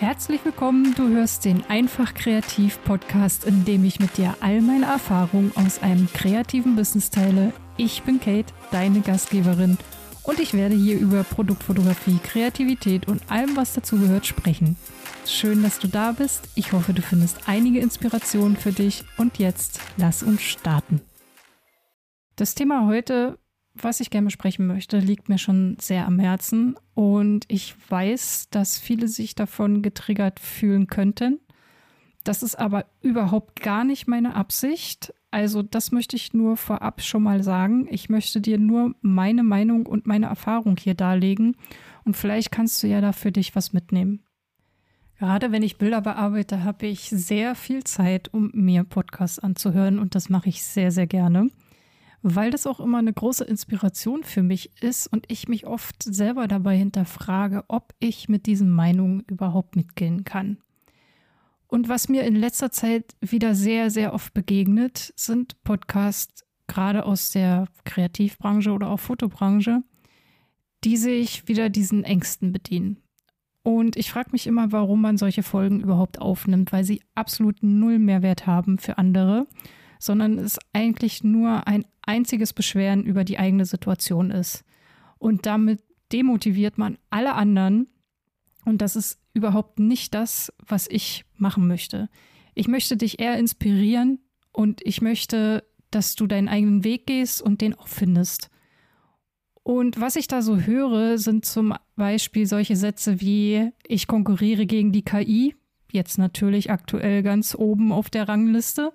Herzlich willkommen, du hörst den Einfach Kreativ Podcast, in dem ich mit dir all meine Erfahrungen aus einem kreativen Business teile. Ich bin Kate, deine Gastgeberin und ich werde hier über Produktfotografie, Kreativität und allem, was dazugehört, sprechen. Schön, dass du da bist. Ich hoffe, du findest einige Inspirationen für dich und jetzt lass uns starten. Das Thema heute was ich gerne besprechen möchte, liegt mir schon sehr am Herzen und ich weiß, dass viele sich davon getriggert fühlen könnten. Das ist aber überhaupt gar nicht meine Absicht. Also das möchte ich nur vorab schon mal sagen. Ich möchte dir nur meine Meinung und meine Erfahrung hier darlegen und vielleicht kannst du ja da für dich was mitnehmen. Gerade wenn ich Bilder bearbeite, habe ich sehr viel Zeit, um mir Podcasts anzuhören und das mache ich sehr, sehr gerne weil das auch immer eine große Inspiration für mich ist und ich mich oft selber dabei hinterfrage, ob ich mit diesen Meinungen überhaupt mitgehen kann. Und was mir in letzter Zeit wieder sehr, sehr oft begegnet, sind Podcasts, gerade aus der Kreativbranche oder auch Fotobranche, die sich wieder diesen Ängsten bedienen. Und ich frage mich immer, warum man solche Folgen überhaupt aufnimmt, weil sie absolut null Mehrwert haben für andere sondern es eigentlich nur ein einziges Beschweren über die eigene Situation ist. Und damit demotiviert man alle anderen. Und das ist überhaupt nicht das, was ich machen möchte. Ich möchte dich eher inspirieren und ich möchte, dass du deinen eigenen Weg gehst und den auch findest. Und was ich da so höre, sind zum Beispiel solche Sätze wie, ich konkurriere gegen die KI, jetzt natürlich aktuell ganz oben auf der Rangliste.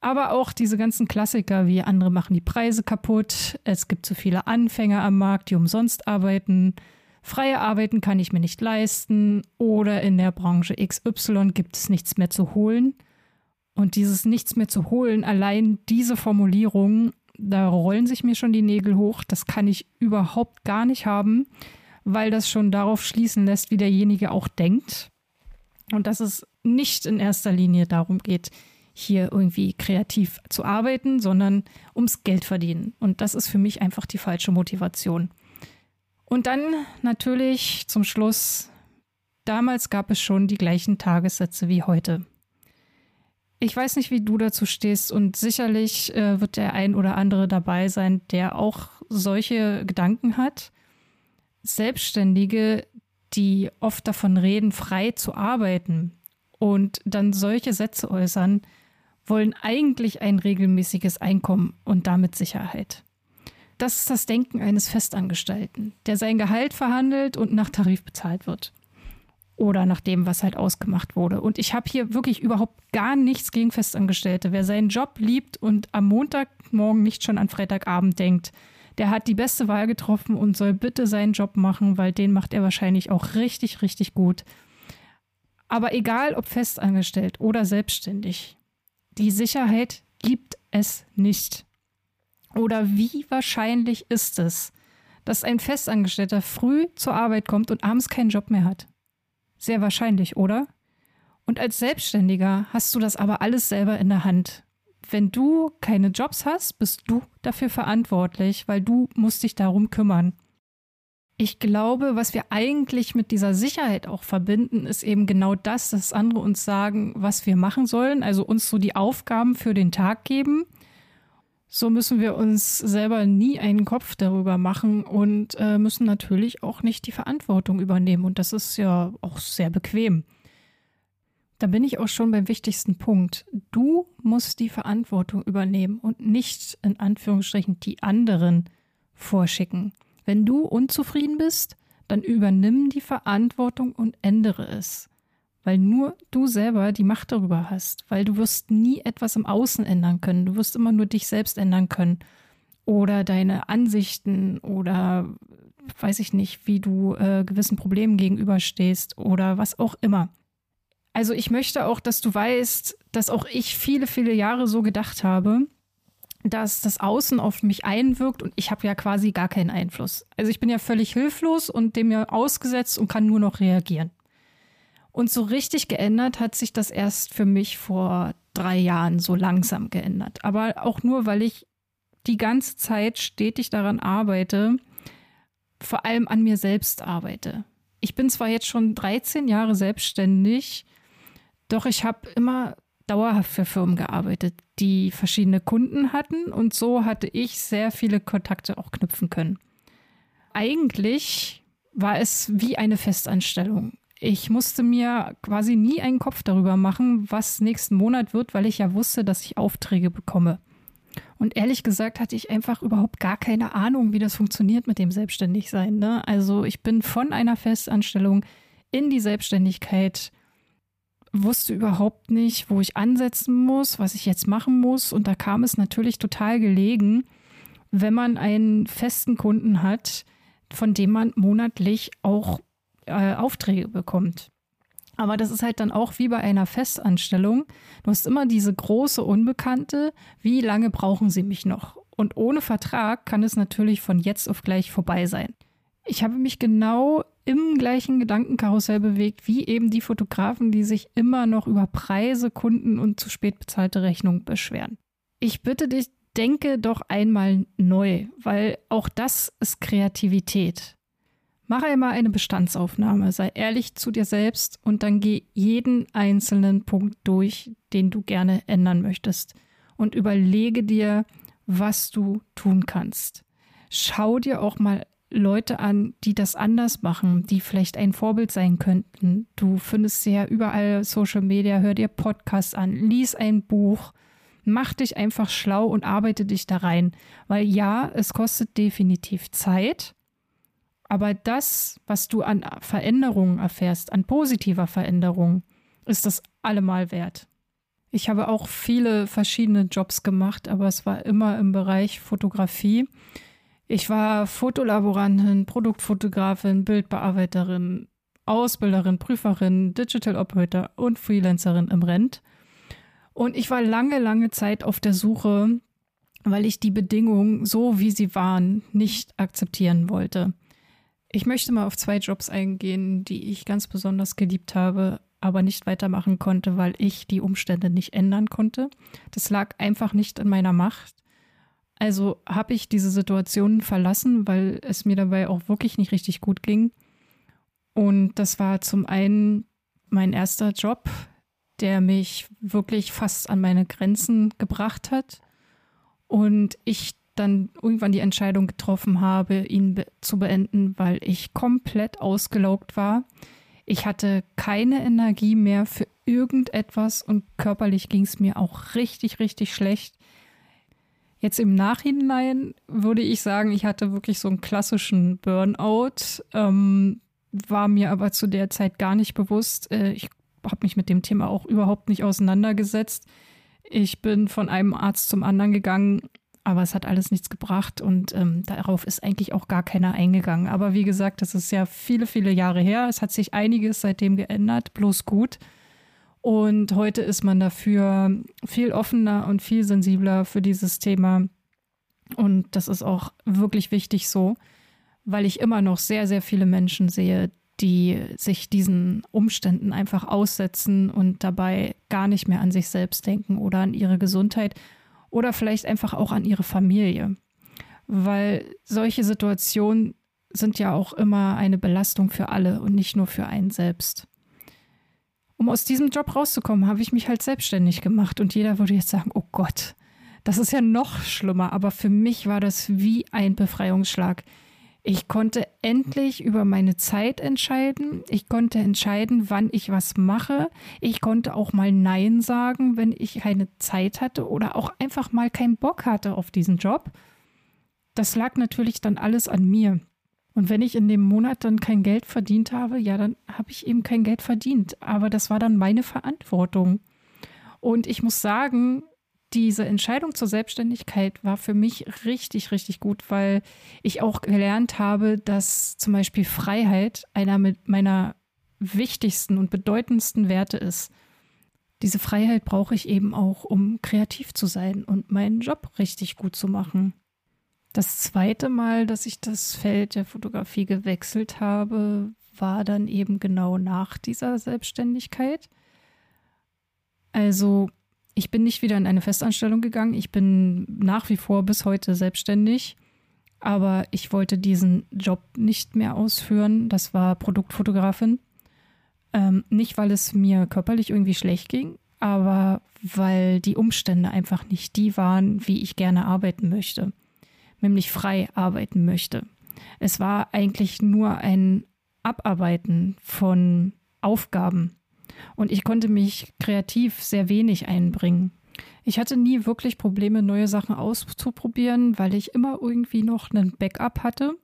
Aber auch diese ganzen Klassiker wie andere machen die Preise kaputt, es gibt zu viele Anfänger am Markt, die umsonst arbeiten, freie Arbeiten kann ich mir nicht leisten oder in der Branche XY gibt es nichts mehr zu holen. Und dieses nichts mehr zu holen, allein diese Formulierung, da rollen sich mir schon die Nägel hoch, das kann ich überhaupt gar nicht haben, weil das schon darauf schließen lässt, wie derjenige auch denkt. Und dass es nicht in erster Linie darum geht, hier irgendwie kreativ zu arbeiten, sondern ums Geld verdienen. Und das ist für mich einfach die falsche Motivation. Und dann natürlich zum Schluss, damals gab es schon die gleichen Tagessätze wie heute. Ich weiß nicht, wie du dazu stehst und sicherlich äh, wird der ein oder andere dabei sein, der auch solche Gedanken hat. Selbstständige, die oft davon reden, frei zu arbeiten und dann solche Sätze äußern, wollen eigentlich ein regelmäßiges Einkommen und damit Sicherheit. Das ist das Denken eines Festangestellten, der sein Gehalt verhandelt und nach Tarif bezahlt wird. Oder nach dem, was halt ausgemacht wurde. Und ich habe hier wirklich überhaupt gar nichts gegen Festangestellte. Wer seinen Job liebt und am Montagmorgen nicht schon an Freitagabend denkt, der hat die beste Wahl getroffen und soll bitte seinen Job machen, weil den macht er wahrscheinlich auch richtig, richtig gut. Aber egal ob festangestellt oder selbstständig, die Sicherheit gibt es nicht. Oder wie wahrscheinlich ist es, dass ein Festangestellter früh zur Arbeit kommt und abends keinen Job mehr hat? Sehr wahrscheinlich, oder? Und als Selbstständiger hast du das aber alles selber in der Hand. Wenn du keine Jobs hast, bist du dafür verantwortlich, weil du musst dich darum kümmern. Ich glaube, was wir eigentlich mit dieser Sicherheit auch verbinden, ist eben genau das, dass andere uns sagen, was wir machen sollen, also uns so die Aufgaben für den Tag geben. So müssen wir uns selber nie einen Kopf darüber machen und äh, müssen natürlich auch nicht die Verantwortung übernehmen. Und das ist ja auch sehr bequem. Da bin ich auch schon beim wichtigsten Punkt. Du musst die Verantwortung übernehmen und nicht in Anführungsstrichen die anderen vorschicken. Wenn du unzufrieden bist, dann übernimm die Verantwortung und ändere es. Weil nur du selber die Macht darüber hast, weil du wirst nie etwas im Außen ändern können. Du wirst immer nur dich selbst ändern können. Oder deine Ansichten oder weiß ich nicht, wie du äh, gewissen Problemen gegenüberstehst oder was auch immer. Also ich möchte auch, dass du weißt, dass auch ich viele, viele Jahre so gedacht habe dass das Außen auf mich einwirkt und ich habe ja quasi gar keinen Einfluss. Also ich bin ja völlig hilflos und dem ja ausgesetzt und kann nur noch reagieren. Und so richtig geändert hat sich das erst für mich vor drei Jahren so langsam geändert. Aber auch nur, weil ich die ganze Zeit stetig daran arbeite, vor allem an mir selbst arbeite. ich bin zwar jetzt schon 13 Jahre selbstständig, doch ich habe immer dauerhaft für Firmen gearbeitet, die verschiedene Kunden hatten und so hatte ich sehr viele Kontakte auch knüpfen können. Eigentlich war es wie eine Festanstellung. Ich musste mir quasi nie einen Kopf darüber machen, was nächsten Monat wird, weil ich ja wusste, dass ich Aufträge bekomme. Und ehrlich gesagt hatte ich einfach überhaupt gar keine Ahnung, wie das funktioniert mit dem Selbstständigsein. Ne? Also ich bin von einer Festanstellung in die Selbstständigkeit, wusste überhaupt nicht, wo ich ansetzen muss, was ich jetzt machen muss. Und da kam es natürlich total gelegen, wenn man einen festen Kunden hat, von dem man monatlich auch äh, Aufträge bekommt. Aber das ist halt dann auch wie bei einer Festanstellung. Du hast immer diese große Unbekannte. Wie lange brauchen sie mich noch? Und ohne Vertrag kann es natürlich von jetzt auf gleich vorbei sein. Ich habe mich genau im gleichen Gedankenkarussell bewegt, wie eben die Fotografen, die sich immer noch über Preise, Kunden und zu spät bezahlte Rechnungen beschweren. Ich bitte dich, denke doch einmal neu, weil auch das ist Kreativität. Mach einmal eine Bestandsaufnahme, sei ehrlich zu dir selbst und dann geh jeden einzelnen Punkt durch, den du gerne ändern möchtest und überlege dir, was du tun kannst. Schau dir auch mal Leute an, die das anders machen, die vielleicht ein Vorbild sein könnten. Du findest sie ja überall Social Media, hör dir Podcasts an, lies ein Buch, mach dich einfach schlau und arbeite dich da rein. Weil ja, es kostet definitiv Zeit aber das, was du an Veränderungen erfährst, an positiver Veränderung, ist das allemal wert. Ich habe auch viele verschiedene Jobs gemacht, aber es war immer im Bereich Fotografie. Ich war Fotolaborantin, Produktfotografin, Bildbearbeiterin, Ausbilderin, Prüferin, Digital Operator und Freelancerin im Rent. Und ich war lange, lange Zeit auf der Suche, weil ich die Bedingungen, so wie sie waren, nicht akzeptieren wollte. Ich möchte mal auf zwei Jobs eingehen, die ich ganz besonders geliebt habe, aber nicht weitermachen konnte, weil ich die Umstände nicht ändern konnte. Das lag einfach nicht in meiner Macht. Also habe ich diese Situation verlassen, weil es mir dabei auch wirklich nicht richtig gut ging. Und das war zum einen mein erster Job, der mich wirklich fast an meine Grenzen gebracht hat. Und ich dann irgendwann die Entscheidung getroffen habe, ihn be zu beenden, weil ich komplett ausgelaugt war. Ich hatte keine Energie mehr für irgendetwas und körperlich ging es mir auch richtig, richtig schlecht. Jetzt im Nachhinein würde ich sagen, ich hatte wirklich so einen klassischen Burnout, ähm, war mir aber zu der Zeit gar nicht bewusst. Äh, ich habe mich mit dem Thema auch überhaupt nicht auseinandergesetzt. Ich bin von einem Arzt zum anderen gegangen aber es hat alles nichts gebracht und ähm, darauf ist eigentlich auch gar keiner eingegangen. Aber wie gesagt, das ist ja viele, viele Jahre her. Es hat sich einiges seitdem geändert, bloß gut. Und heute ist man dafür viel offener und viel sensibler für dieses Thema. Und das ist auch wirklich wichtig so, weil ich immer noch sehr, sehr viele Menschen sehe, die sich diesen Umständen einfach aussetzen und dabei gar nicht mehr an sich selbst denken oder an ihre Gesundheit oder vielleicht einfach auch an ihre Familie. Weil solche Situationen sind ja auch immer eine Belastung für alle und nicht nur für einen selbst. Um aus diesem Job rauszukommen, habe ich mich halt selbstständig gemacht und jeder würde jetzt sagen, oh Gott, das ist ja noch schlimmer, aber für mich war das wie ein Befreiungsschlag. Ich konnte endlich über meine Zeit entscheiden. Ich konnte entscheiden, wann ich was mache. Ich konnte auch mal Nein sagen, wenn ich keine Zeit hatte oder auch einfach mal keinen Bock hatte auf diesen Job. Das lag natürlich dann alles an mir. Und wenn ich in dem Monat dann kein Geld verdient habe, ja, dann habe ich eben kein Geld verdient. Aber das war dann meine Verantwortung. Und ich muss sagen, diese Entscheidung zur Selbstständigkeit war für mich richtig, richtig gut, weil ich auch gelernt habe, dass zum Beispiel Freiheit einer meiner wichtigsten und bedeutendsten Werte ist. Diese Freiheit brauche ich eben auch, um kreativ zu sein und meinen Job richtig gut zu machen. Das zweite Mal, dass ich das Feld der Fotografie gewechselt habe, war dann eben genau nach dieser Selbstständigkeit. Also ich bin nicht wieder in eine Festanstellung gegangen. Ich bin nach wie vor bis heute selbstständig. aber ich wollte diesen Job nicht mehr ausführen. Das war Produktfotografin. Ähm, nicht, weil es mir körperlich irgendwie schlecht ging, aber weil die Umstände einfach nicht die waren, wie ich gerne arbeiten möchte, nämlich frei arbeiten möchte. Es war eigentlich nur ein Abarbeiten von Aufgaben und ich konnte mich kreativ sehr wenig einbringen. Ich hatte nie wirklich Probleme, neue Sachen auszuprobieren, weil ich immer irgendwie noch einen Backup hatte.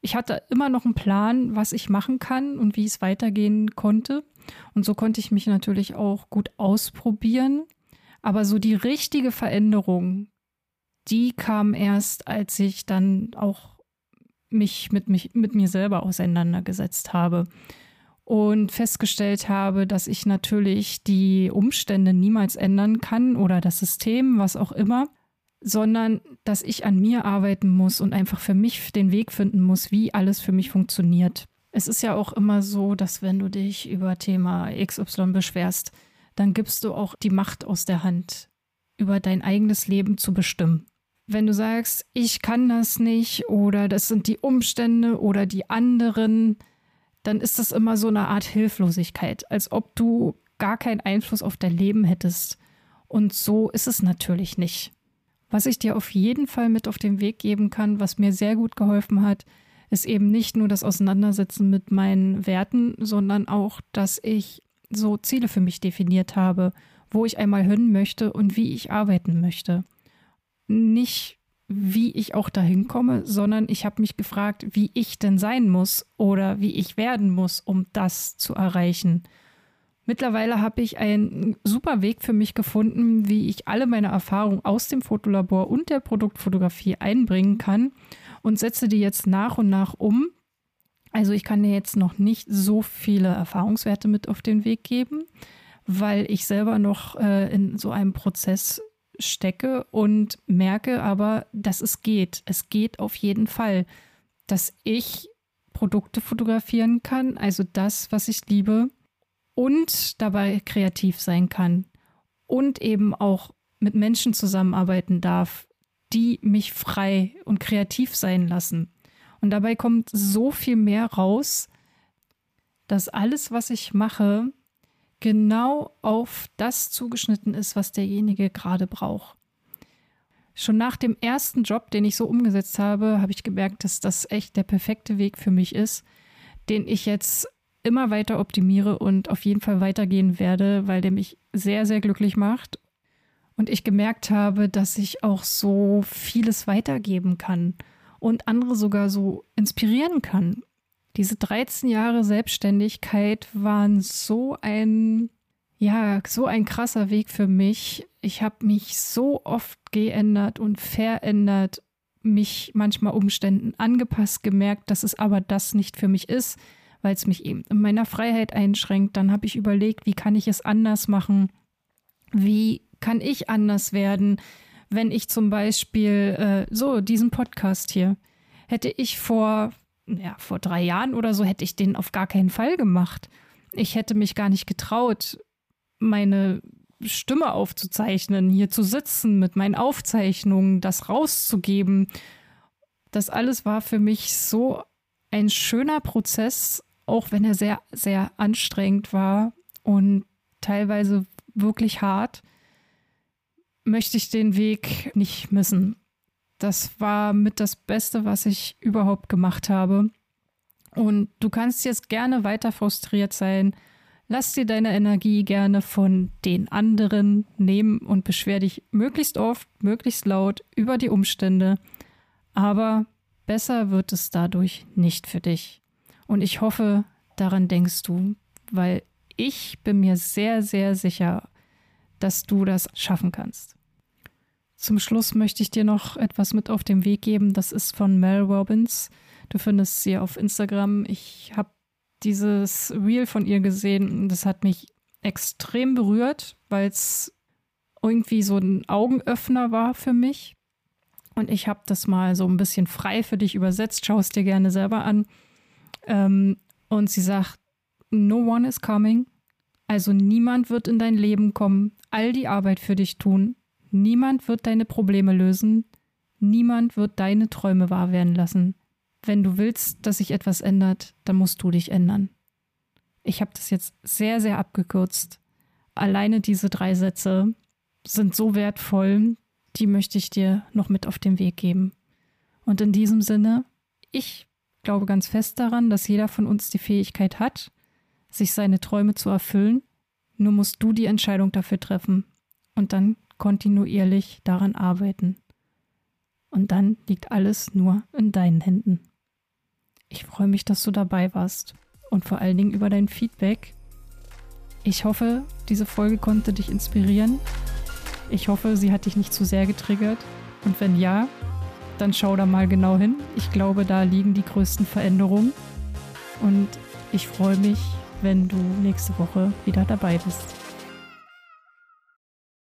Ich hatte immer noch einen Plan, was ich machen kann und wie es weitergehen konnte. Und so konnte ich mich natürlich auch gut ausprobieren. Aber so die richtige Veränderung, die kam erst, als ich dann auch mich mit, mich mit mir selber auseinandergesetzt habe und festgestellt habe, dass ich natürlich die Umstände niemals ändern kann oder das System, was auch immer, sondern dass ich an mir arbeiten muss und einfach für mich den Weg finden muss, wie alles für mich funktioniert. Es ist ja auch immer so, dass wenn du dich über Thema XY beschwerst, dann gibst du auch die Macht aus der Hand, über dein eigenes Leben zu bestimmen. Wenn du sagst, ich kann das nicht oder das sind die Umstände oder die anderen, dann ist das immer so eine Art Hilflosigkeit, als ob du gar keinen Einfluss auf dein Leben hättest. Und so ist es natürlich nicht. Was ich dir auf jeden Fall mit auf den Weg geben kann, was mir sehr gut geholfen hat, ist eben nicht nur das Auseinandersetzen mit meinen Werten, sondern auch, dass ich so Ziele für mich definiert habe, wo ich einmal hin möchte und wie ich arbeiten möchte. Nicht wie ich auch dahin komme, sondern ich habe mich gefragt, wie ich denn sein muss oder wie ich werden muss, um das zu erreichen. Mittlerweile habe ich einen super Weg für mich gefunden, wie ich alle meine Erfahrungen aus dem Fotolabor und der Produktfotografie einbringen kann und setze die jetzt nach und nach um. Also ich kann dir jetzt noch nicht so viele Erfahrungswerte mit auf den Weg geben, weil ich selber noch äh, in so einem Prozess stecke und merke aber, dass es geht. Es geht auf jeden Fall, dass ich Produkte fotografieren kann, also das, was ich liebe und dabei kreativ sein kann und eben auch mit Menschen zusammenarbeiten darf, die mich frei und kreativ sein lassen. Und dabei kommt so viel mehr raus, dass alles, was ich mache, genau auf das zugeschnitten ist, was derjenige gerade braucht. Schon nach dem ersten Job, den ich so umgesetzt habe, habe ich gemerkt, dass das echt der perfekte Weg für mich ist, den ich jetzt immer weiter optimiere und auf jeden Fall weitergehen werde, weil der mich sehr, sehr glücklich macht. Und ich gemerkt habe, dass ich auch so vieles weitergeben kann und andere sogar so inspirieren kann. Diese 13 Jahre Selbstständigkeit waren so ein, ja, so ein krasser Weg für mich. Ich habe mich so oft geändert und verändert, mich manchmal Umständen angepasst, gemerkt, dass es aber das nicht für mich ist, weil es mich eben in meiner Freiheit einschränkt. Dann habe ich überlegt, wie kann ich es anders machen? Wie kann ich anders werden, wenn ich zum Beispiel äh, so diesen Podcast hier hätte ich vor ja, vor drei Jahren oder so hätte ich den auf gar keinen Fall gemacht. Ich hätte mich gar nicht getraut, meine Stimme aufzuzeichnen, hier zu sitzen mit meinen Aufzeichnungen, das rauszugeben. Das alles war für mich so ein schöner Prozess, auch wenn er sehr, sehr anstrengend war und teilweise wirklich hart, möchte ich den Weg nicht missen. Das war mit das Beste, was ich überhaupt gemacht habe. Und du kannst jetzt gerne weiter frustriert sein. Lass dir deine Energie gerne von den anderen nehmen und beschwer dich möglichst oft, möglichst laut über die Umstände. Aber besser wird es dadurch nicht für dich. Und ich hoffe, daran denkst du, weil ich bin mir sehr, sehr sicher, dass du das schaffen kannst. Zum Schluss möchte ich dir noch etwas mit auf den Weg geben. Das ist von Mel Robbins. Du findest sie auf Instagram. Ich habe dieses Reel von ihr gesehen das hat mich extrem berührt, weil es irgendwie so ein Augenöffner war für mich. Und ich habe das mal so ein bisschen frei für dich übersetzt. Schau es dir gerne selber an. Ähm, und sie sagt, No one is coming. Also niemand wird in dein Leben kommen, all die Arbeit für dich tun, Niemand wird deine Probleme lösen. Niemand wird deine Träume wahr werden lassen. Wenn du willst, dass sich etwas ändert, dann musst du dich ändern. Ich habe das jetzt sehr, sehr abgekürzt. Alleine diese drei Sätze sind so wertvoll, die möchte ich dir noch mit auf den Weg geben. Und in diesem Sinne, ich glaube ganz fest daran, dass jeder von uns die Fähigkeit hat, sich seine Träume zu erfüllen. Nur musst du die Entscheidung dafür treffen und dann kontinuierlich daran arbeiten. Und dann liegt alles nur in deinen Händen. Ich freue mich, dass du dabei warst und vor allen Dingen über dein Feedback. Ich hoffe, diese Folge konnte dich inspirieren. Ich hoffe, sie hat dich nicht zu sehr getriggert. Und wenn ja, dann schau da mal genau hin. Ich glaube, da liegen die größten Veränderungen. Und ich freue mich, wenn du nächste Woche wieder dabei bist.